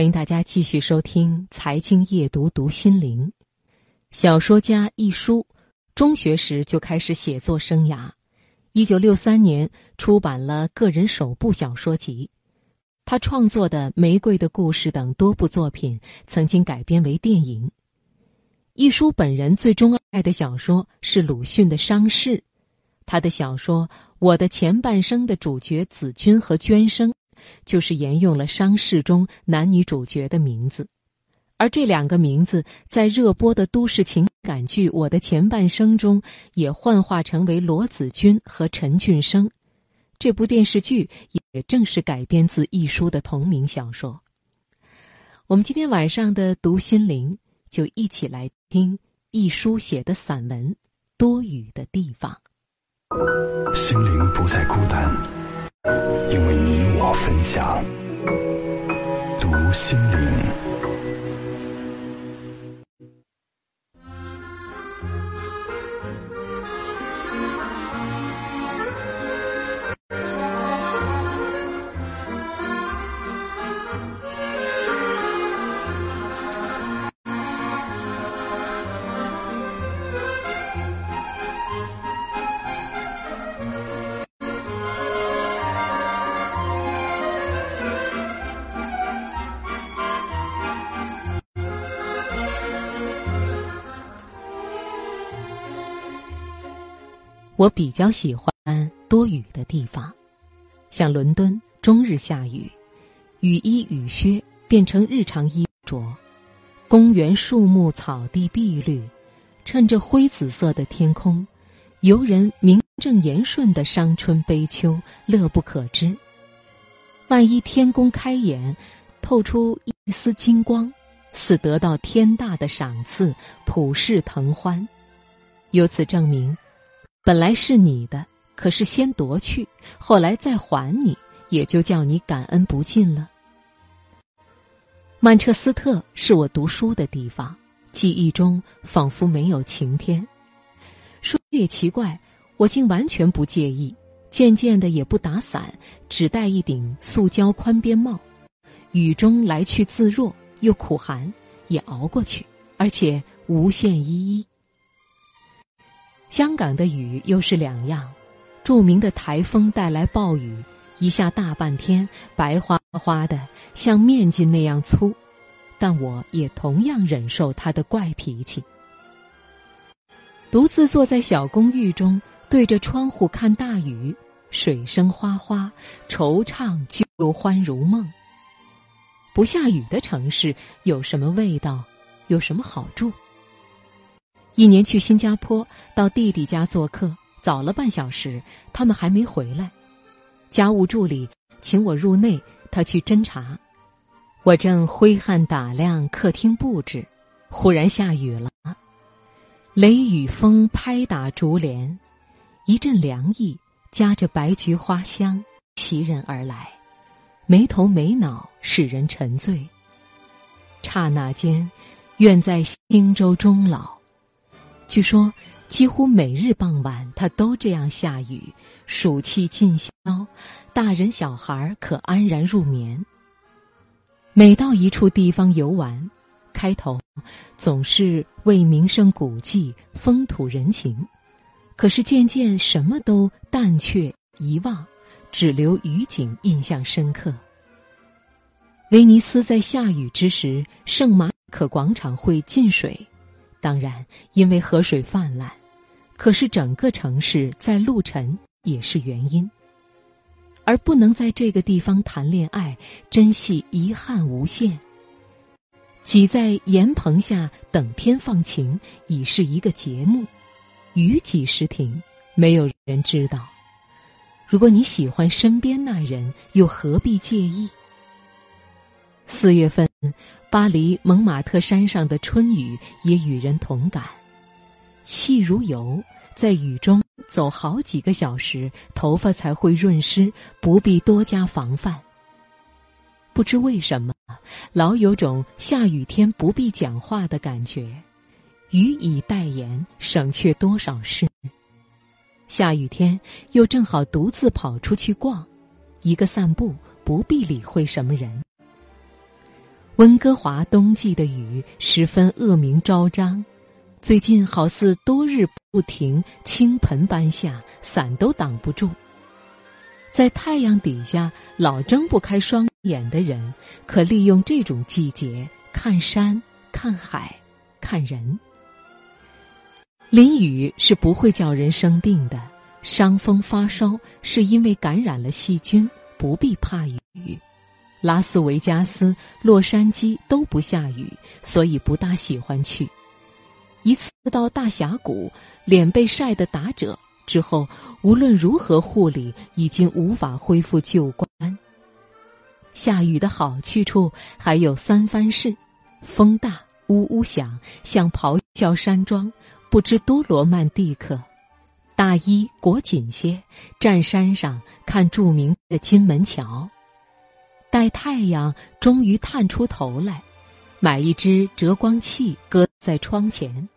欢迎大家继续收听《财经夜读读心灵》。小说家一书，中学时就开始写作生涯。一九六三年出版了个人首部小说集。他创作的《玫瑰的故事》等多部作品曾经改编为电影。一书本人最钟爱的小说是鲁迅的《伤逝》。他的小说《我的前半生》的主角子君和娟生。就是沿用了《商事》中男女主角的名字，而这两个名字在热播的都市情感剧《我的前半生》中也幻化成为罗子君和陈俊生。这部电视剧也正是改编自一书的同名小说。我们今天晚上的读心灵，就一起来听一书写的散文《多雨的地方》。心灵不再孤单。因为你我分享，读心灵。我比较喜欢多雨的地方，像伦敦，终日下雨，雨衣雨靴变成日常衣着，公园树木草地碧绿，衬着灰紫色的天空，游人名正言顺的伤春悲秋，乐不可支。万一天公开眼，透出一丝金光，似得到天大的赏赐，普世腾欢，由此证明。本来是你的，可是先夺去，后来再还你，也就叫你感恩不尽了。曼彻斯特是我读书的地方，记忆中仿佛没有晴天。说也奇怪，我竟完全不介意，渐渐的也不打伞，只戴一顶塑胶宽边帽，雨中来去自若，又苦寒，也熬过去，而且无限依依。香港的雨又是两样，著名的台风带来暴雨，一下大半天，白花花的，像面筋那样粗，但我也同样忍受他的怪脾气。独自坐在小公寓中，对着窗户看大雨，水声哗哗，惆怅旧欢如梦。不下雨的城市有什么味道，有什么好处？一年去新加坡，到弟弟家做客，早了半小时，他们还没回来。家务助理请我入内，他去侦查。我正挥汗打量客厅布置，忽然下雨了。雷雨风拍打竹帘，一阵凉意夹着白菊花香袭人而来，没头没脑，使人沉醉。刹那间，愿在星洲终老。据说，几乎每日傍晚，它都这样下雨，暑气尽消，大人小孩可安然入眠。每到一处地方游玩，开头总是为名胜古迹、风土人情，可是渐渐什么都淡却遗忘，只留雨景印象深刻。威尼斯在下雨之时，圣马可广场会进水。当然，因为河水泛滥，可是整个城市在陆沉也是原因。而不能在这个地方谈恋爱，真系遗憾无限。挤在檐棚下等天放晴，已是一个节目。雨几时停，没有人知道。如果你喜欢身边那人，又何必介意？四月份。巴黎蒙马特山上的春雨也与人同感，细如油，在雨中走好几个小时，头发才会润湿，不必多加防范。不知为什么，老有种下雨天不必讲话的感觉，雨以代言，省却多少事。下雨天又正好独自跑出去逛，一个散步，不必理会什么人。温哥华冬季的雨十分恶名昭彰，最近好似多日不停，倾盆般下，伞都挡不住。在太阳底下老睁不开双眼的人，可利用这种季节看山、看海、看人。淋雨是不会叫人生病的，伤风发烧是因为感染了细菌，不必怕雨。拉斯维加斯、洛杉矶都不下雨，所以不大喜欢去。一次到大峡谷，脸被晒得打褶。之后，无论如何护理，已经无法恢复旧观。下雨的好去处还有三藩市，风大，呜呜响，像咆哮山庄，不知多罗曼蒂克。大衣裹紧些，站山上看著名的金门桥。待太阳终于探出头来，买一只折光器搁在窗前。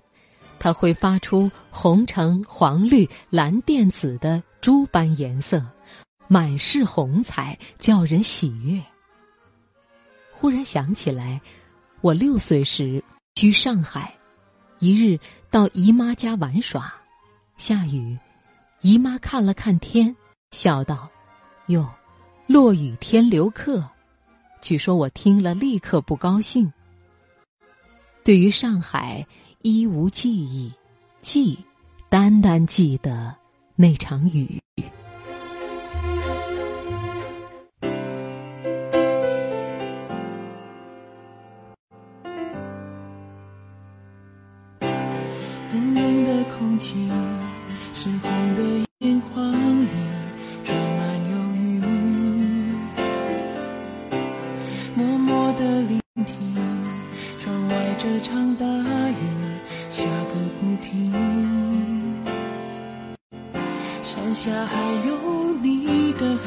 它会发出红、橙、黄、绿、蓝、靛、紫的珠般颜色，满是红彩，叫人喜悦。忽然想起来，我六岁时居上海，一日到姨妈家玩耍，下雨，姨妈看了看天，笑道：“哟，落雨天留客。”据说我听了立刻不高兴。对于上海。一无记忆，记，单单记得那场雨。冷冷的空气，湿红的眼眶里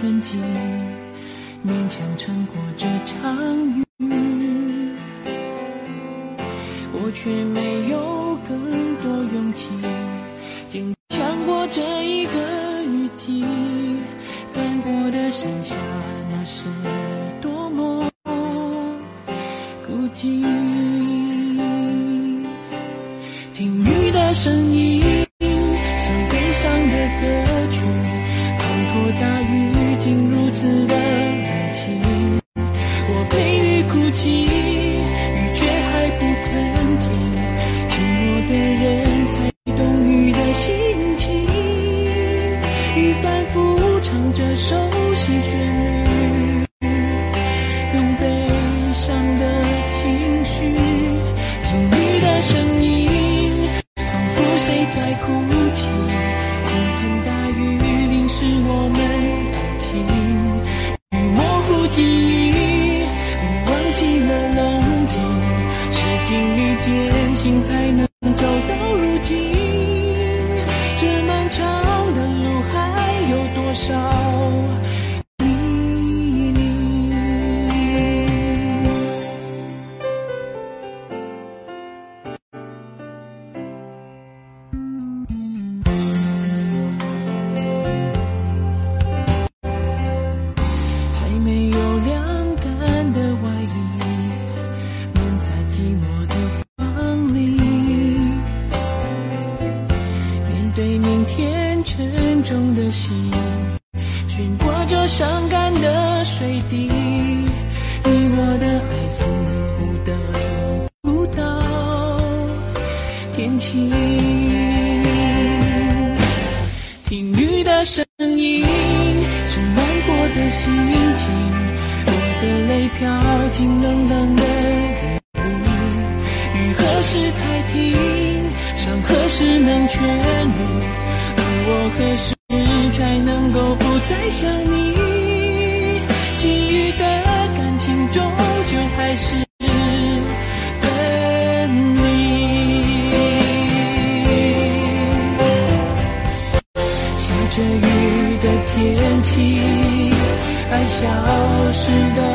你的痕迹，勉强撑过这场雨。我却没有更多勇气，坚强过这一个雨季。单薄的山下，那是多么孤寂。听雨的声音反复唱着熟悉旋律，用悲伤的情绪听雨的声音。仿佛谁在哭泣，倾盆大雨淋湿我们爱情，雨模糊记忆，我忘记了冷静，是经历艰辛才能的心，悬挂着伤感的水滴，你我的爱似乎等不到天晴。听雨的声音，是难过的心情，我的泪飘进冷冷的夜里，雨何时才停？伤何时能痊愈？而我何时才能够不再想你？给予的感情终究还是分离。下着雨的天气，爱消失的。